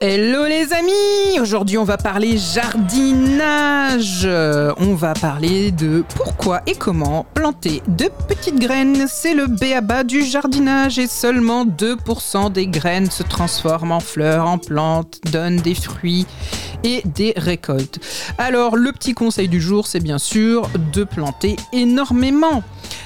Hello les amis Aujourd'hui on va parler jardinage. On va parler de pourquoi et comment planter de petites graines. C'est le béaba du jardinage et seulement 2% des graines se transforment en fleurs, en plantes, donnent des fruits et des récoltes. Alors le petit conseil du jour c'est bien sûr de planter énormément.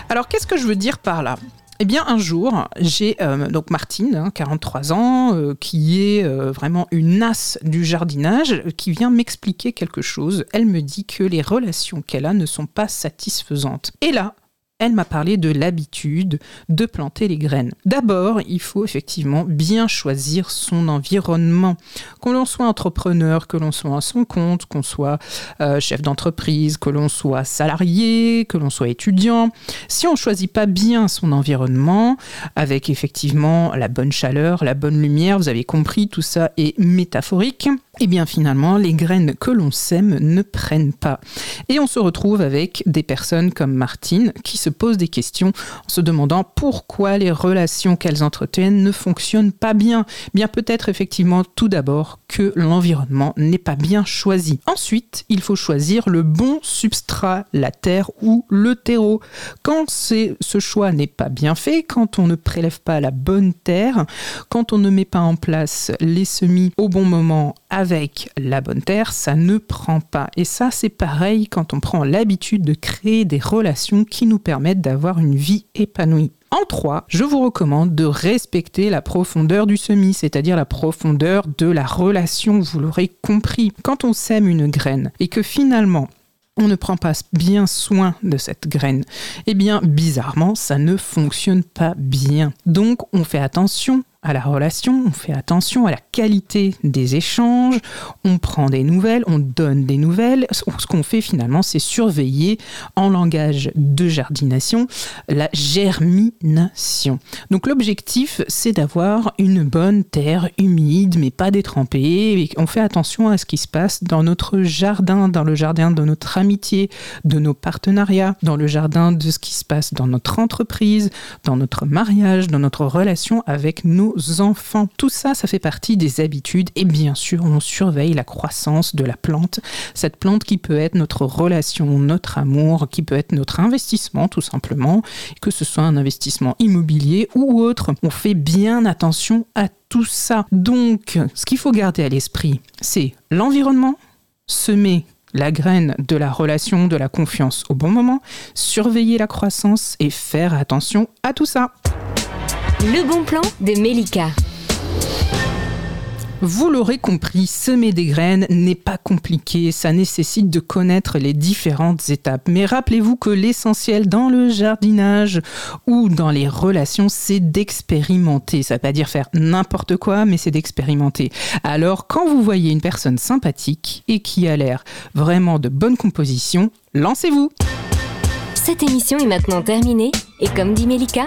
Alors qu'est-ce que je veux dire par là? Eh bien, un jour, j'ai euh, donc Martine, 43 hein, ans, euh, qui est euh, vraiment une as du jardinage, qui vient m'expliquer quelque chose. Elle me dit que les relations qu'elle a ne sont pas satisfaisantes. Et là, elle m'a parlé de l'habitude de planter les graines. D'abord, il faut effectivement bien choisir son environnement. Que l'on soit entrepreneur, que l'on soit à son compte, qu'on soit euh, chef d'entreprise, que l'on soit salarié, que l'on soit étudiant, si on ne choisit pas bien son environnement, avec effectivement la bonne chaleur, la bonne lumière, vous avez compris, tout ça est métaphorique, eh bien finalement, les graines que l'on sème ne prennent pas. Et on se retrouve avec des personnes comme Martine qui se posent des questions en se demandant pourquoi les relations qu'elles entretiennent ne fonctionnent pas bien. Bien peut-être effectivement tout d'abord que l'environnement n'est pas bien choisi. Ensuite, il faut choisir le bon substrat, la terre ou le terreau. Quand ce choix n'est pas bien fait, quand on ne prélève pas la bonne terre, quand on ne met pas en place les semis au bon moment avec la bonne terre, ça ne prend pas. Et ça, c'est pareil quand on prend l'habitude de créer des relations qui nous permettent d'avoir une vie épanouie. En 3, je vous recommande de respecter la profondeur du semis, c'est-à-dire la profondeur de la relation, vous l'aurez compris. Quand on sème une graine et que finalement on ne prend pas bien soin de cette graine, eh bien bizarrement ça ne fonctionne pas bien. Donc on fait attention à la relation, on fait attention à la qualité des échanges, on prend des nouvelles, on donne des nouvelles. Ce qu'on fait finalement, c'est surveiller en langage de jardination la germination. Donc l'objectif, c'est d'avoir une bonne terre humide, mais pas détrempée. on fait attention à ce qui se passe dans notre jardin, dans le jardin de notre amitié, de nos partenariats, dans le jardin de ce qui se passe dans notre entreprise, dans notre mariage, dans notre relation avec nos enfants. Tout ça, ça fait partie des habitudes et bien sûr, on surveille la croissance de la plante. Cette plante qui peut être notre relation, notre amour, qui peut être notre investissement tout simplement, que ce soit un investissement immobilier ou autre. On fait bien attention à tout ça. Donc, ce qu'il faut garder à l'esprit, c'est l'environnement, semer la graine de la relation, de la confiance au bon moment, surveiller la croissance et faire attention à tout ça. Le bon plan de Melika. Vous l'aurez compris, semer des graines n'est pas compliqué, ça nécessite de connaître les différentes étapes. Mais rappelez-vous que l'essentiel dans le jardinage ou dans les relations, c'est d'expérimenter. Ça ne veut pas dire faire n'importe quoi, mais c'est d'expérimenter. Alors, quand vous voyez une personne sympathique et qui a l'air vraiment de bonne composition, lancez-vous Cette émission est maintenant terminée et comme dit Melika,